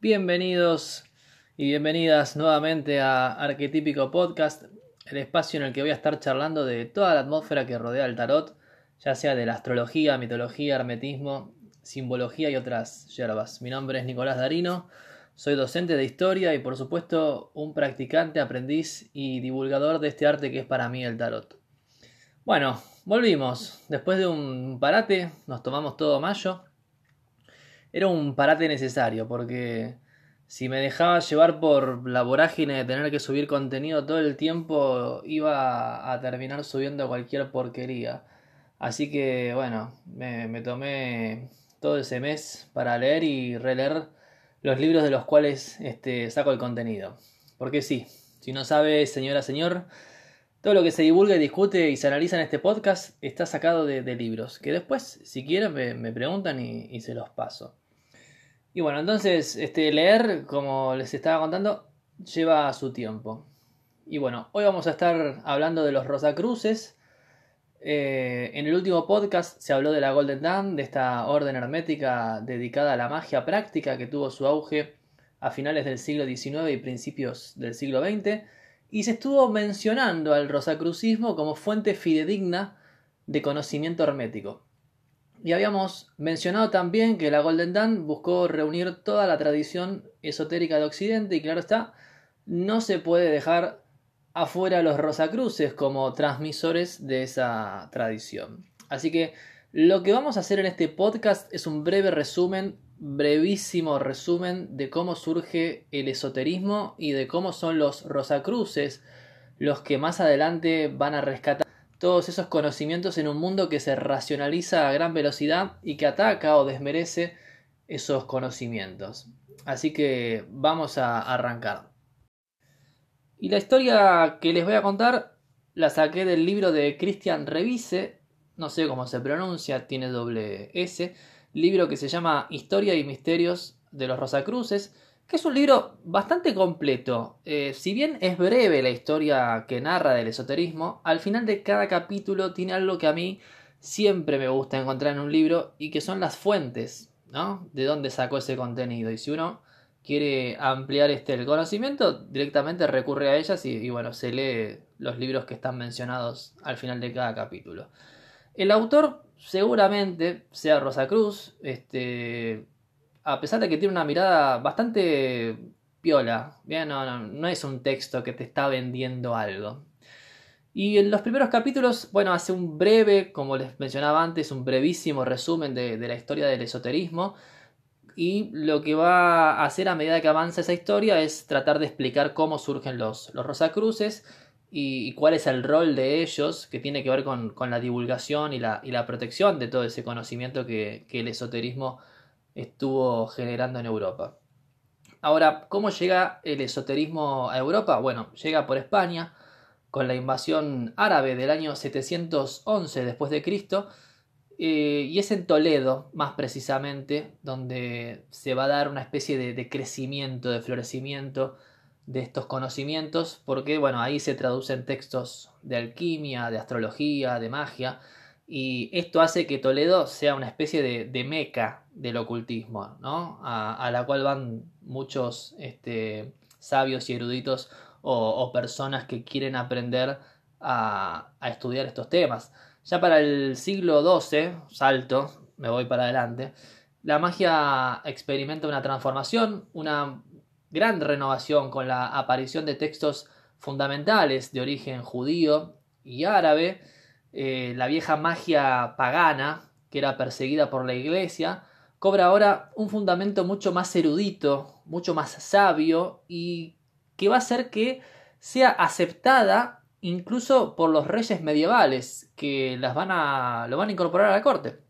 Bienvenidos y bienvenidas nuevamente a Arquetípico Podcast, el espacio en el que voy a estar charlando de toda la atmósfera que rodea el tarot, ya sea de la astrología, mitología, hermetismo, simbología y otras yerbas. Mi nombre es Nicolás Darino, soy docente de historia y por supuesto un practicante, aprendiz y divulgador de este arte que es para mí el tarot. Bueno, volvimos. Después de un parate, nos tomamos todo mayo era un parate necesario porque si me dejaba llevar por la vorágine de tener que subir contenido todo el tiempo, iba a terminar subiendo cualquier porquería. Así que bueno, me, tomé todo ese mes para leer y releer los libros de los cuales este, saco el contenido. Porque sí, si no sabe, señora, señor, todo lo que se divulga discute y se analiza en este podcast está sacado de, libros, que después, si quieren, me, preguntan y se los paso. Y bueno, entonces este, leer, como les estaba contando, lleva su tiempo. Y bueno, hoy vamos a estar hablando de los Rosacruces. Eh, en el último podcast se habló de la Golden Dawn, de esta orden hermética dedicada a la magia práctica que tuvo su auge a finales del siglo XIX y principios del siglo XX. Y se estuvo mencionando al rosacrucismo como fuente fidedigna de conocimiento hermético. Y habíamos mencionado también que la Golden Dawn buscó reunir toda la tradición esotérica de Occidente y claro está, no se puede dejar afuera los Rosacruces como transmisores de esa tradición. Así que lo que vamos a hacer en este podcast es un breve resumen, brevísimo resumen de cómo surge el esoterismo y de cómo son los Rosacruces los que más adelante van a rescatar todos esos conocimientos en un mundo que se racionaliza a gran velocidad y que ataca o desmerece esos conocimientos. Así que vamos a arrancar. Y la historia que les voy a contar la saqué del libro de Christian Revise, no sé cómo se pronuncia, tiene doble S, libro que se llama Historia y Misterios de los Rosacruces, que es un libro bastante completo. Eh, si bien es breve la historia que narra del esoterismo, al final de cada capítulo tiene algo que a mí siempre me gusta encontrar en un libro y que son las fuentes, ¿no? De dónde sacó ese contenido. Y si uno quiere ampliar este el conocimiento, directamente recurre a ellas y, y bueno, se lee los libros que están mencionados al final de cada capítulo. El autor seguramente sea Rosa Cruz, este, a pesar de que tiene una mirada bastante piola, ¿bien? No, es un texto que te está vendiendo algo. Y en los primeros capítulos, bueno, hace un breve, como les mencionaba antes, un brevísimo resumen de, la historia del esoterismo. Y lo que va a hacer a medida que avanza esa historia es tratar de explicar cómo surgen los, los Rosacruces y, cuál es el rol de ellos, que tiene que ver con, la divulgación y la, y la, protección de todo ese conocimiento que, que el esoterismo estuvo generando en Europa. Ahora, ¿cómo llega el esoterismo a Europa? Bueno, llega por España con la invasión árabe del año 711 después de Cristo eh, y es en Toledo, más precisamente, donde se va a dar una especie de, de, crecimiento, de florecimiento de estos conocimientos, porque bueno, ahí se traducen textos de alquimia, de astrología, de magia, y esto hace que Toledo sea una especie de, meca del ocultismo, ¿no? A, la cual van muchos este, sabios y eruditos o, personas que quieren aprender a, estudiar estos temas. Ya para el siglo XII, salto, me voy para adelante, la magia experimenta una transformación, una gran renovación con la aparición de textos fundamentales de origen judío y árabe, eh, la vieja magia pagana, que era perseguida por la iglesia, cobra ahora un fundamento mucho más erudito, mucho más sabio y que va a hacer que sea aceptada incluso por los reyes medievales que las van a, lo van a incorporar a la corte.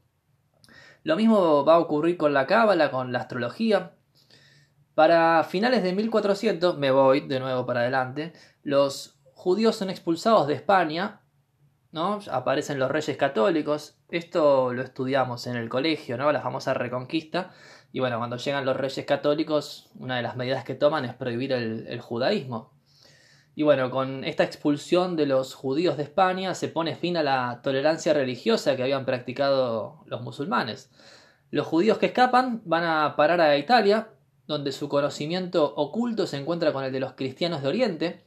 Lo mismo va a ocurrir con la cábala, con la astrología. Para finales de 1400, me voy de nuevo para adelante, los judíos son expulsados de España, Aparecen los reyes católicos, esto lo estudiamos en el colegio, ¿no? La famosa reconquista. Y bueno, cuando llegan los reyes católicos, una de las medidas que toman es prohibir el, judaísmo. Y bueno, con esta expulsión de los judíos de España se pone fin a la tolerancia religiosa que habían practicado los musulmanes. Los judíos que escapan van a parar a Italia, donde su conocimiento oculto se encuentra con el de los cristianos de Oriente,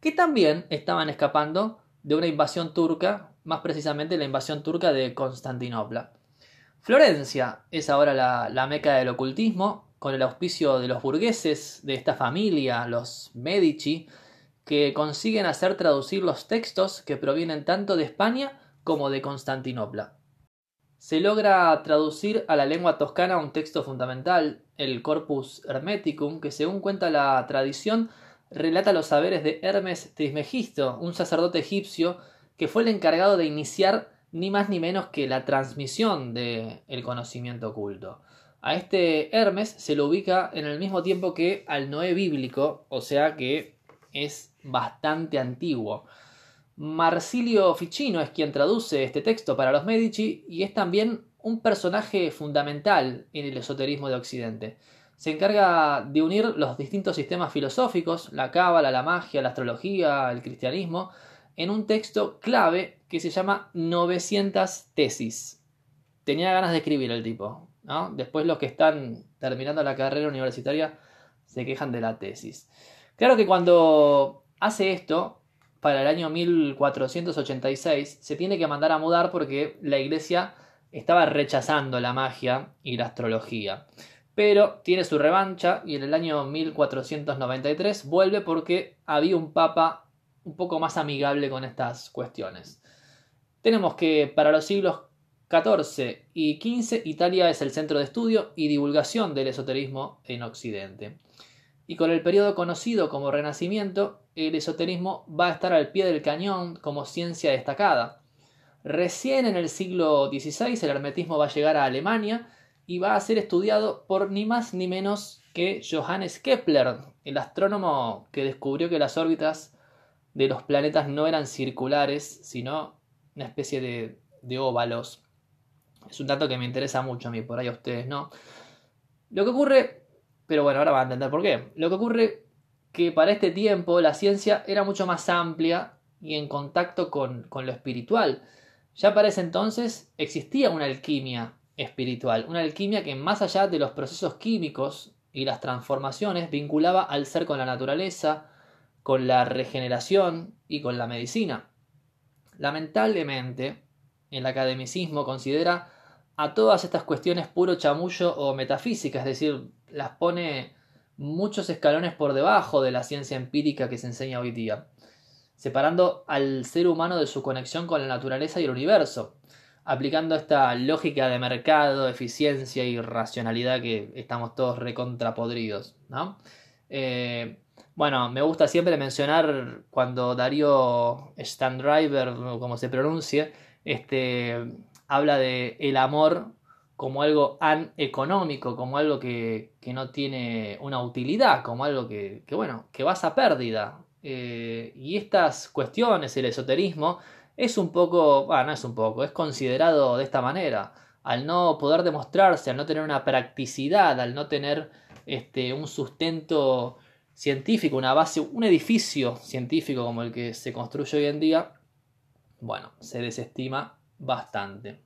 que también estaban escapando de una invasión turca, más precisamente la invasión turca de Constantinopla. Florencia es ahora la, meca del ocultismo, con el auspicio de los burgueses de esta familia, los Medici, que consiguen hacer traducir los textos que provienen tanto de España como de Constantinopla se logra traducir a la lengua toscana un texto fundamental, el Corpus Hermeticum, que según cuenta la tradición relata los saberes de Hermes Trismegisto, un sacerdote egipcio que fue el encargado de iniciar ni más ni menos que la transmisión del el conocimiento oculto. A este Hermes se lo ubica en el mismo tiempo que al Noé bíblico, o sea que es bastante antiguo. Marsilio Ficino es quien traduce este texto para los Medici y es también un personaje fundamental en el esoterismo de Occidente. Se encarga de unir los distintos sistemas filosóficos, la cábala, la magia, la astrología, el cristianismo, en un texto clave que se llama 900 tesis. Tenía ganas de escribir el tipo. ¿no? Después los que están terminando la carrera universitaria se quejan de la tesis. Claro que cuando hace esto, para el año 1486 se tiene que mandar a mudar porque la iglesia estaba rechazando la magia y la astrología. Pero tiene su revancha y en el año 1493 vuelve porque había un papa un poco más amigable con estas cuestiones. Tenemos que para los siglos XIV y XV Italia es el centro de estudio y divulgación del esoterismo en Occidente. Y con el periodo conocido como Renacimiento el esoterismo va a estar al pie del cañón como ciencia destacada. Recién en el siglo XVI el hermetismo va a llegar a Alemania y va a ser estudiado por ni más ni menos que Johannes Kepler, el astrónomo que descubrió que las órbitas de los planetas no eran circulares, sino una especie de, de óvalos. Es un dato que me interesa mucho a mí, por ahí a ustedes no. Lo que ocurre, pero bueno, ahora van a entender por qué. Lo que ocurre que para este tiempo la ciencia era mucho más amplia y en contacto con, lo espiritual. Ya para ese entonces existía una alquimia espiritual, una alquimia que más allá de los procesos químicos y las transformaciones vinculaba al ser con la naturaleza, con la regeneración y con la medicina. Lamentablemente, el academicismo considera a todas estas cuestiones puro chamullo o metafísica, es decir, las pone muchos escalones por debajo de la ciencia empírica que se enseña hoy día, separando al ser humano de su conexión con la naturaleza y el universo, aplicando esta lógica de mercado, eficiencia y racionalidad que estamos todos recontrapodridos. ¿no? Eh, bueno, me gusta siempre mencionar cuando Darío Standriver, como se pronuncie, este, habla de el amor como algo económico, como algo que, no tiene una utilidad, como algo que, bueno, que vas a pérdida. Eh, y estas cuestiones, el esoterismo, es un poco, bueno, no es un poco, es considerado de esta manera. Al no poder demostrarse, al no tener una practicidad, al no tener este, un sustento científico, una base, un edificio científico como el que se construye hoy en día, bueno, se desestima bastante.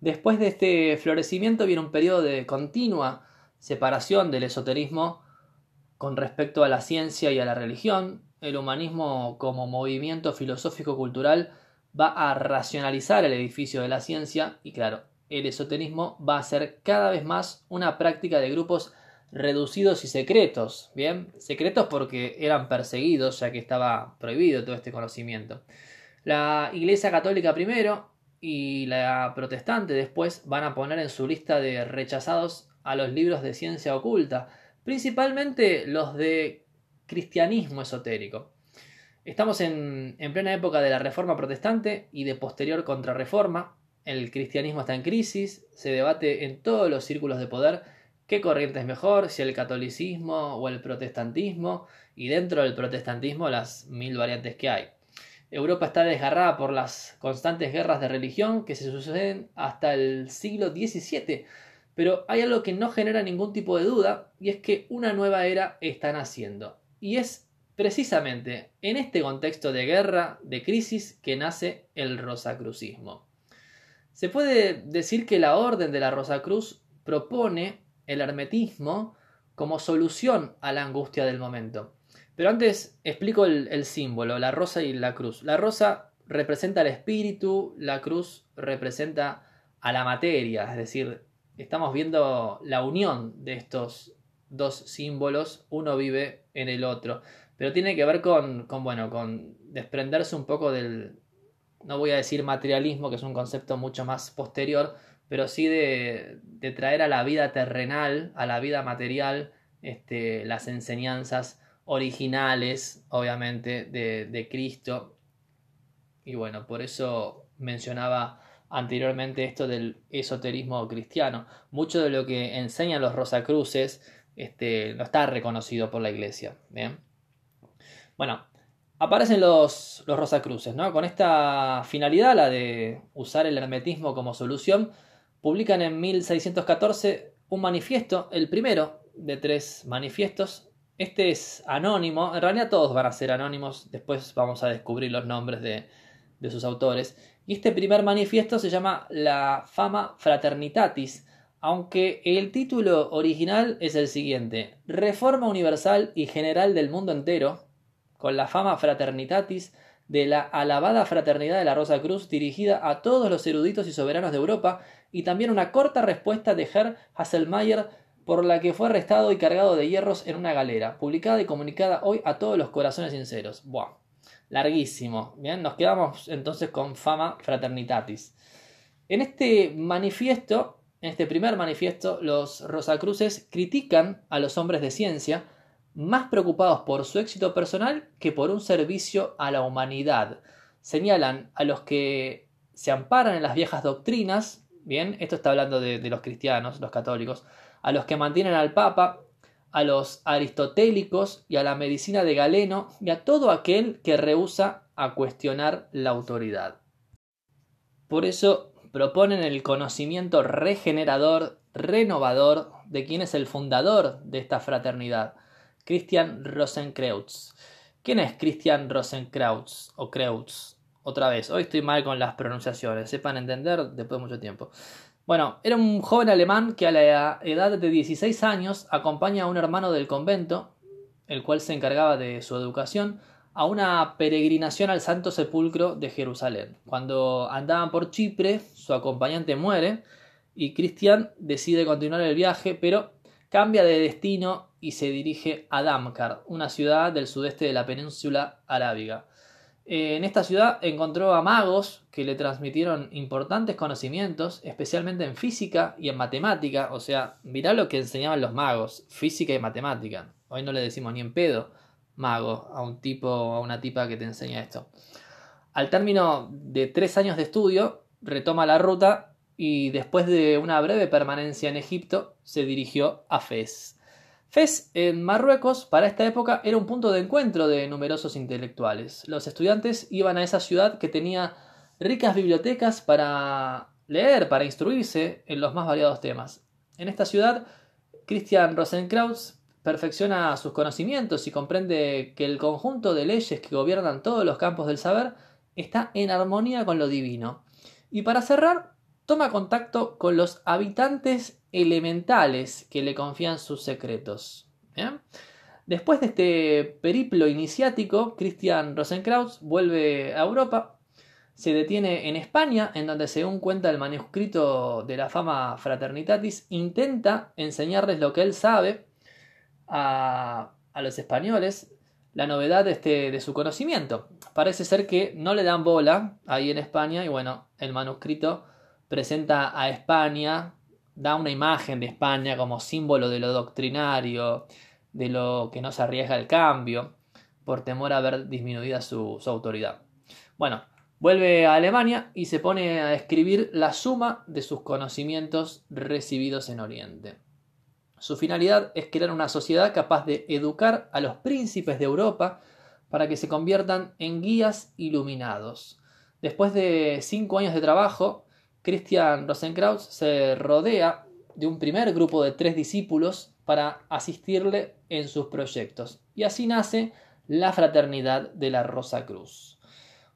Después de este florecimiento viene un periodo de continua separación del esoterismo con respecto a la ciencia y a la religión. El humanismo como movimiento filosófico-cultural va a racionalizar el edificio de la ciencia y claro, el esoterismo va a ser cada vez más una práctica de grupos reducidos y secretos, ¿bien? Secretos porque eran perseguidos ya que estaba prohibido todo este conocimiento. La Iglesia Católica primero y la protestante después van a poner en su lista de rechazados a los libros de ciencia oculta, principalmente los de cristianismo esotérico. Estamos en, plena época de la Reforma Protestante y de posterior contrarreforma. El cristianismo está en crisis, se debate en todos los círculos de poder qué corriente es mejor, si el catolicismo o el protestantismo, y dentro del protestantismo las mil variantes que hay. Europa está desgarrada por las constantes guerras de religión que se suceden hasta el siglo XVII, pero hay algo que no genera ningún tipo de duda y es que una nueva era está naciendo. Y es precisamente en este contexto de guerra, de crisis, que nace el rosacrucismo. Se puede decir que la Orden de la Rosacruz propone el hermetismo como solución a la angustia del momento. Pero antes explico el, el, símbolo, la rosa y la cruz. La rosa representa el espíritu, la cruz representa a la materia, es decir, estamos viendo la unión de estos dos símbolos, uno vive en el otro, pero tiene que ver con, con, bueno, con desprenderse un poco del, no voy a decir materialismo, que es un concepto mucho más posterior, pero sí de, traer a la vida terrenal, a la vida material, este, las enseñanzas originales, obviamente, de, de Cristo. Y bueno, por eso mencionaba anteriormente esto del esoterismo cristiano. Mucho de lo que enseñan los Rosacruces este, no está reconocido por la iglesia. Bueno, aparecen los, los Rosacruces, ¿no? Con esta finalidad, la de usar el hermetismo como solución, publican en 1614 un manifiesto, el primero de tres manifiestos. Este es anónimo, en realidad todos van a ser anónimos, después vamos a descubrir los nombres de, de sus autores. Y este primer manifiesto se llama La Fama Fraternitatis, aunque el título original es el siguiente, Reforma Universal y General del Mundo Entero, con la fama Fraternitatis de la alabada Fraternidad de la Rosa Cruz dirigida a todos los eruditos y soberanos de Europa, y también una corta respuesta de Herr Hasselmayer por la que fue arrestado y cargado de hierros en una galera, publicada y comunicada hoy a todos los corazones sinceros. Buah larguísimo. Bien, nos quedamos entonces con fama fraternitatis. En este manifiesto, en este primer manifiesto, los Rosacruces critican a los hombres de ciencia, más preocupados por su éxito personal que por un servicio a la humanidad. Señalan a los que se amparan en las viejas doctrinas, bien, esto está hablando de, de los cristianos, los católicos, a los que mantienen al Papa a los aristotélicos y a la medicina de Galeno y a todo aquel que rehúsa a cuestionar la autoridad. Por eso proponen el conocimiento regenerador, renovador de quien es el fundador de esta fraternidad, Christian Rosenkreutz. ¿Quién es Christian Rosenkreutz o Kreutz? Otra vez, hoy estoy mal con las pronunciaciones, sepan entender después de mucho tiempo. Bueno, era un joven alemán que a la edad de 16 años acompaña a un hermano del convento, el cual se encargaba de su educación, a una peregrinación al Santo Sepulcro de Jerusalén. Cuando andaban por Chipre, su acompañante muere y Cristian decide continuar el viaje, pero cambia de destino y se dirige a Damkar, una ciudad del sudeste de la península arábiga. En esta ciudad encontró a magos que le transmitieron importantes conocimientos, especialmente en física y en matemática. O sea, mirá lo que enseñaban los magos, física y matemática. Hoy no le decimos ni en pedo mago a un tipo a una tipa que te enseña esto. Al término de tres años de estudio, retoma la ruta y después de una breve permanencia en Egipto, se dirigió a Fez, Fez en Marruecos para esta época era un punto de encuentro de numerosos intelectuales. Los estudiantes iban a esa ciudad que tenía ricas bibliotecas para leer, para instruirse en los más variados temas. En esta ciudad, Christian Rosenkraus perfecciona sus conocimientos y comprende que el conjunto de leyes que gobiernan todos los campos del saber está en armonía con lo divino. Y para cerrar, toma contacto con los habitantes elementales que le confían sus secretos. Después de este periplo iniciático, Christian Rosenkraus vuelve a Europa, se detiene en España, en donde según cuenta el manuscrito de la fama Fraternitatis, intenta enseñarles lo que él sabe a, los españoles, la novedad de, este, de su conocimiento. Parece ser que no le dan bola ahí en España y bueno, el manuscrito presenta a España, da una imagen de España como símbolo de lo doctrinario, de lo que no se arriesga al cambio, por temor a ver disminuida su autoridad. Bueno, vuelve a Alemania y se pone a escribir la suma de sus conocimientos recibidos en Oriente. Su finalidad es crear una sociedad capaz de educar a los príncipes de Europa para que se conviertan en guías iluminados. Después de cinco años de trabajo, Christian Rosenkraus se rodea de un primer grupo de tres discípulos para asistirle en sus proyectos. Y así nace la Fraternidad de la Rosa Cruz.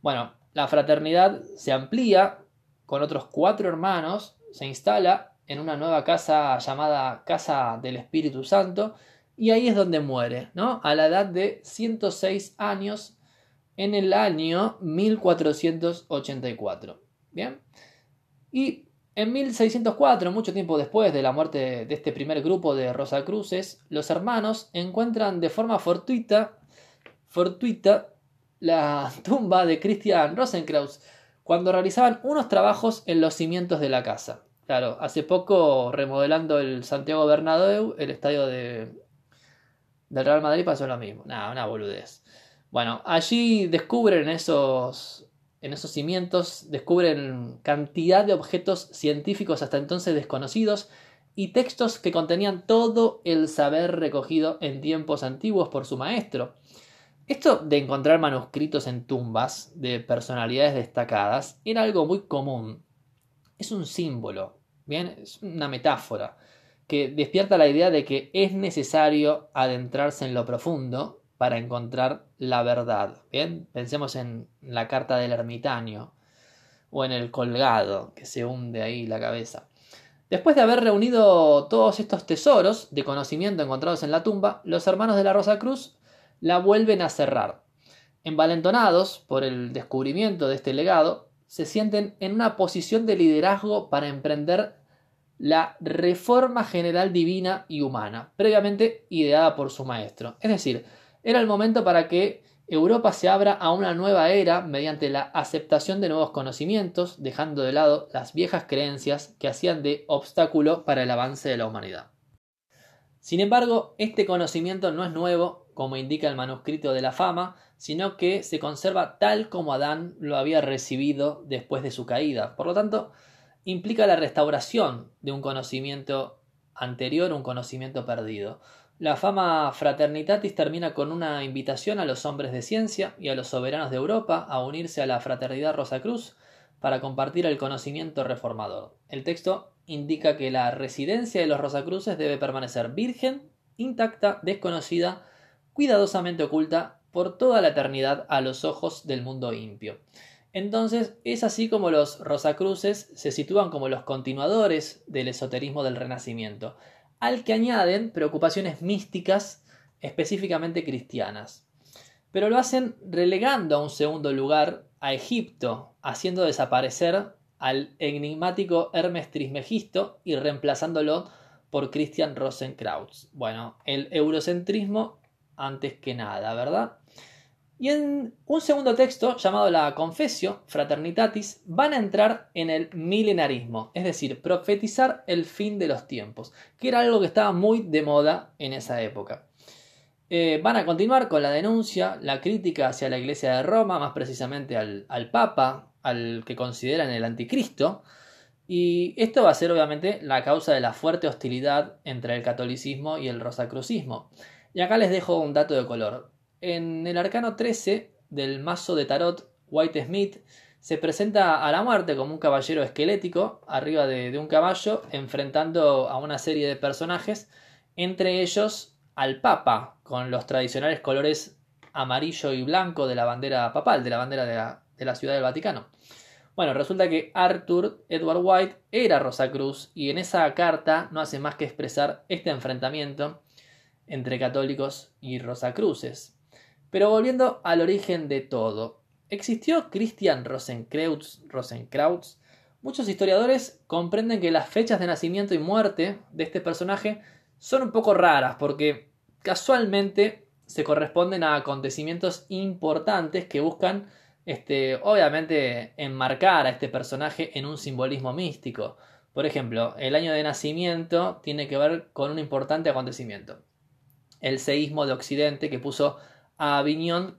Bueno, la fraternidad se amplía con otros cuatro hermanos, se instala en una nueva casa llamada Casa del Espíritu Santo y ahí es donde muere, ¿no? A la edad de 106 años en el año 1484. Bien. Y en 1604, mucho tiempo después de la muerte de este primer grupo de Rosacruces, los hermanos encuentran de forma fortuita, fortuita la tumba de Christian Rosenkraus cuando realizaban unos trabajos en los cimientos de la casa. Claro, hace poco remodelando el Santiago Bernabéu, el estadio de, del Real Madrid pasó lo mismo. Nada, una boludez. Bueno, allí descubren esos, en esos cimientos, descubren cantidad de objetos científicos hasta entonces desconocidos y textos que contenían todo el saber recogido en tiempos antiguos por su maestro. Esto de encontrar manuscritos en tumbas de personalidades destacadas era algo muy común. Es un símbolo, bien, es una metáfora que despierta la idea de que es necesario adentrarse en lo profundo para encontrar la verdad. Bien, pensemos en la carta del ermitaño o en el colgado que se hunde ahí la cabeza. Después de haber reunido todos estos tesoros de conocimiento encontrados en la tumba, los hermanos de la Rosa Cruz la vuelven a cerrar. Envalentonados por el descubrimiento de este legado, se sienten en una posición de liderazgo para emprender la reforma general divina y humana, previamente ideada por su maestro. Es decir, era el momento para que Europa se abra a una nueva era mediante la aceptación de nuevos conocimientos, dejando de lado las viejas creencias que hacían de obstáculo para el avance de la humanidad. Sin embargo, este conocimiento no es nuevo, como indica el manuscrito de la fama, sino que se conserva tal como Adán lo había recibido después de su caída. Por lo tanto, implica la restauración de un conocimiento anterior, un conocimiento perdido. La fama Fraternitatis termina con una invitación a los hombres de ciencia y a los soberanos de Europa a unirse a la Fraternidad Rosacruz para compartir el conocimiento reformador. El texto indica que la residencia de los Rosacruces debe permanecer virgen, intacta, desconocida, cuidadosamente oculta por toda la eternidad a los ojos del mundo impio. Entonces es así como los Rosacruces se sitúan como los continuadores del esoterismo del Renacimiento, al que añaden preocupaciones místicas específicamente cristianas. Pero lo hacen relegando a un segundo lugar a Egipto, haciendo desaparecer al enigmático Hermes Trismegisto y reemplazándolo por Christian Rosenkrautz. Bueno, el eurocentrismo antes que nada, ¿verdad? Y en un segundo texto llamado la Confesio Fraternitatis van a entrar en el milenarismo, es decir, profetizar el fin de los tiempos, que era algo que estaba muy de moda en esa época. Eh, van a continuar con la denuncia, la crítica hacia la Iglesia de Roma, más precisamente al, al Papa, al que consideran el anticristo. Y esto va a ser obviamente la causa de la fuerte hostilidad entre el catolicismo y el rosacrucismo. Y acá les dejo un dato de color. En el arcano 13 del mazo de tarot White Smith se presenta a la muerte como un caballero esquelético arriba de, un caballo enfrentando a una serie de personajes, entre ellos al Papa con los tradicionales colores amarillo y blanco de la bandera papal, de la bandera de la, de la Ciudad del Vaticano. Bueno, resulta que Arthur Edward White era Rosacruz y en esa carta no hace más que expresar este enfrentamiento entre católicos y Rosacruces. Pero volviendo al origen de todo, ¿existió Christian Rosenkrautz? Rosenkrautz? Muchos historiadores comprenden que las fechas de nacimiento y muerte de este personaje son un poco raras porque casualmente se corresponden a acontecimientos importantes que buscan este, obviamente enmarcar a este personaje en un simbolismo místico. Por ejemplo, el año de nacimiento tiene que ver con un importante acontecimiento. El seísmo de Occidente que puso a Aviñón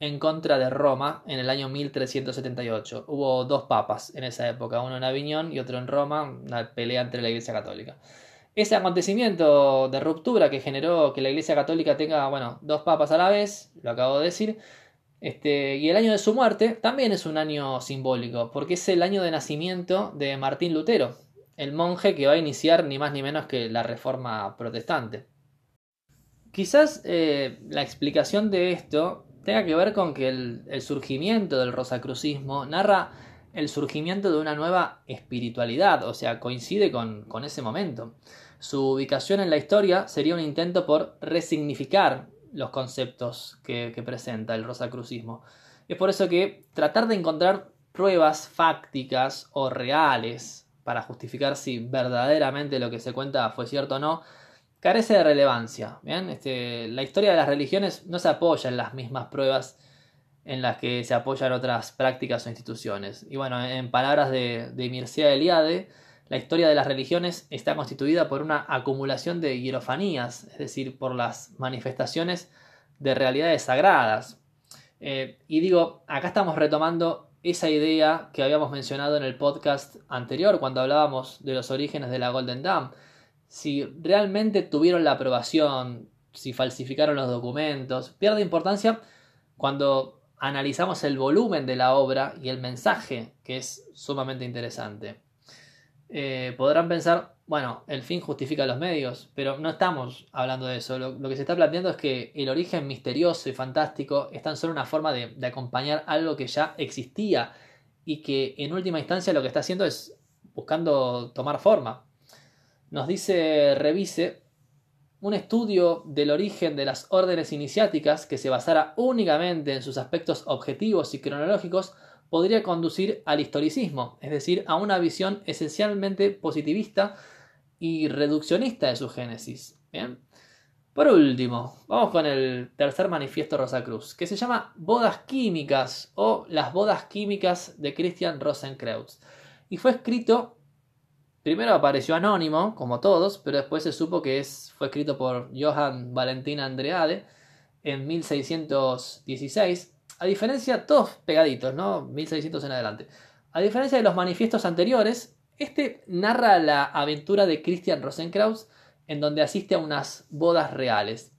en contra de Roma en el año 1378. Hubo dos papas en esa época, uno en Aviñón y otro en Roma, una pelea entre la Iglesia Católica. ese acontecimiento de ruptura que generó que la Iglesia Católica tenga, bueno, dos papas a la vez, lo acabo de decir, este, y el año de su muerte también es un año simbólico, porque es el año de nacimiento de Martín Lutero, el monje que va a iniciar ni más ni menos que la reforma protestante. Quizás eh, la explicación de esto tenga que ver con que el, surgimiento del rosacrucismo narra el surgimiento de una nueva espiritualidad, o sea, coincide con, ese momento. Su ubicación en la historia sería un intento por resignificar los conceptos que, que presenta el rosacrucismo. Es por eso que tratar de encontrar pruebas fácticas o reales para justificar si verdaderamente lo que se cuenta fue cierto o no, carece de relevancia. Este, la historia de las religiones no se apoya en las mismas pruebas en las que se apoyan otras prácticas o instituciones. Y bueno, en palabras de, de Mircea Eliade, la historia de las religiones está constituida por una acumulación de hierofanías, es decir, por las manifestaciones de realidades sagradas. Eh, y digo, acá estamos retomando esa idea que habíamos mencionado en el podcast anterior cuando hablábamos de los orígenes de la Golden Dawn. Si realmente tuvieron la aprobación, si falsificaron los documentos, pierde importancia cuando analizamos el volumen de la obra y el mensaje, que es sumamente interesante. Eh, podrán pensar, bueno, el fin justifica los medios, pero no estamos hablando de eso. Lo, que se está planteando es que el origen misterioso y fantástico es tan solo una forma de, acompañar algo que ya existía y que en última instancia lo que está haciendo es buscando tomar forma. Nos dice Revise un estudio del origen de las órdenes iniciáticas que se basara únicamente en sus aspectos objetivos y cronológicos podría conducir al historicismo, es decir, a una visión esencialmente positivista y reduccionista de su génesis. Bien. Por último, vamos con el tercer manifiesto Rosacruz, que se llama Bodas Químicas o Las Bodas Químicas de Christian Rosenkreuz. Y fue escrito, primero apareció anónimo, como todos, pero después se supo que es, fue escrito por Johann Valentin Andreade en 1616 a diferencia, todos pegaditos, ¿no? 1600 en adelante. A diferencia de los manifiestos anteriores, este narra la aventura de Christian Rosenkraus en donde asiste a unas bodas reales.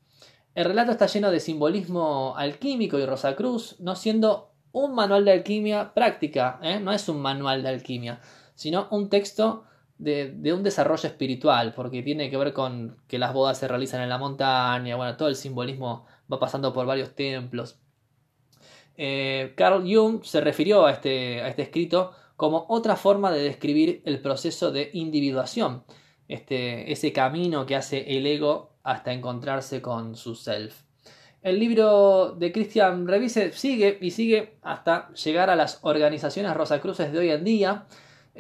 El relato está lleno de simbolismo alquímico y Rosacruz, no siendo un manual de alquimia práctica, ¿eh? no es un manual de alquimia, sino un texto de, un desarrollo espiritual, porque tiene que ver con que las bodas se realizan en la montaña, bueno, todo el simbolismo va pasando por varios templos. Eh, Carl Jung se refirió a este, a este escrito como otra forma de describir el proceso de individuación, este, ese camino que hace el ego hasta encontrarse con su self. El libro de Christian Revise sigue y sigue hasta llegar a las organizaciones rosacruces de hoy en día.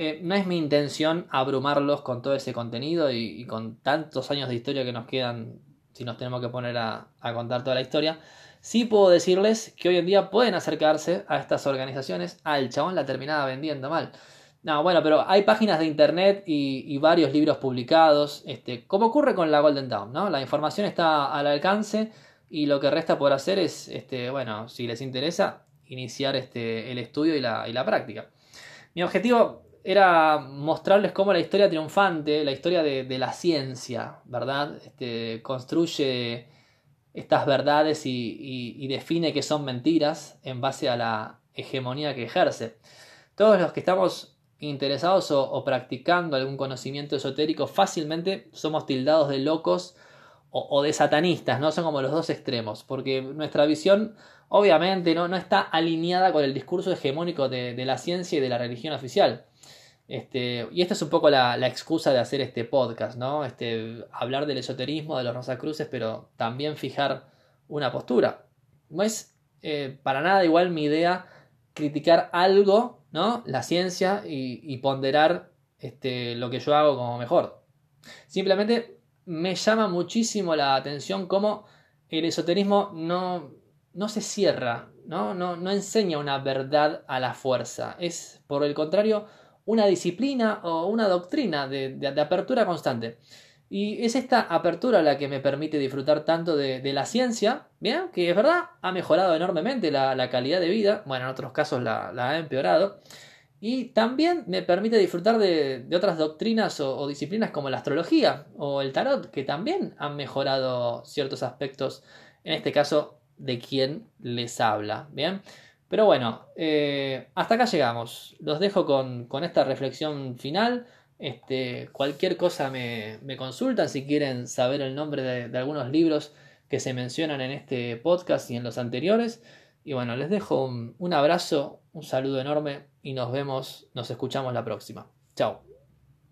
Eh, no es mi intención abrumarlos con todo ese contenido y, con tantos años de historia que nos quedan si nos tenemos que poner a contar toda la historia. Sí puedo decirles que hoy en día pueden acercarse a estas organizaciones. Ah, el chabón la terminaba vendiendo mal. No, bueno, pero hay páginas de internet y, varios libros publicados, este, como ocurre con la Golden Dawn, ¿no? La información está al alcance y lo que resta por hacer es, este, bueno, si les interesa, iniciar este, el estudio y la, y la práctica. Mi objetivo era mostrarles cómo la historia triunfante, la historia de, la ciencia, ¿verdad? Este, construye estas verdades y, define que son mentiras en base a la hegemonía que ejerce. Todos los que estamos interesados o, practicando algún conocimiento esotérico fácilmente somos tildados de locos o, de satanistas, ¿no? Son como los dos extremos, porque nuestra visión obviamente no está alineada con el discurso hegemónico de la ciencia y de la religión oficial. Este, y esta es un poco la, excusa de hacer este podcast, ¿no? Este, hablar del esoterismo, de los Rosacruces, pero también fijar una postura. No es eh, para nada igual mi idea criticar algo, ¿no? La ciencia y, ponderar este, lo que yo hago como mejor. Simplemente me llama muchísimo la atención cómo el esoterismo no, no se cierra, ¿no? No, no enseña una verdad a la fuerza. Es, por el contrario, una disciplina o una doctrina de, apertura constante. Y es esta apertura la que me permite disfrutar tanto de, la ciencia, ¿bien? que es verdad, ha mejorado enormemente la, calidad de vida, bueno, en otros casos la, ha empeorado, Y también me permite disfrutar de, otras doctrinas o, disciplinas como la astrología o el tarot, que también han mejorado ciertos aspectos, en este caso, de quien les habla. Bien, pero bueno, eh, hasta acá llegamos. Los dejo con, esta reflexión final. Este, cualquier cosa me, consultan si quieren saber el nombre de algunos libros que se mencionan en este podcast y en los anteriores. Y bueno, les dejo un, abrazo, un saludo enorme y nos vemos, nos escuchamos la próxima. Chao.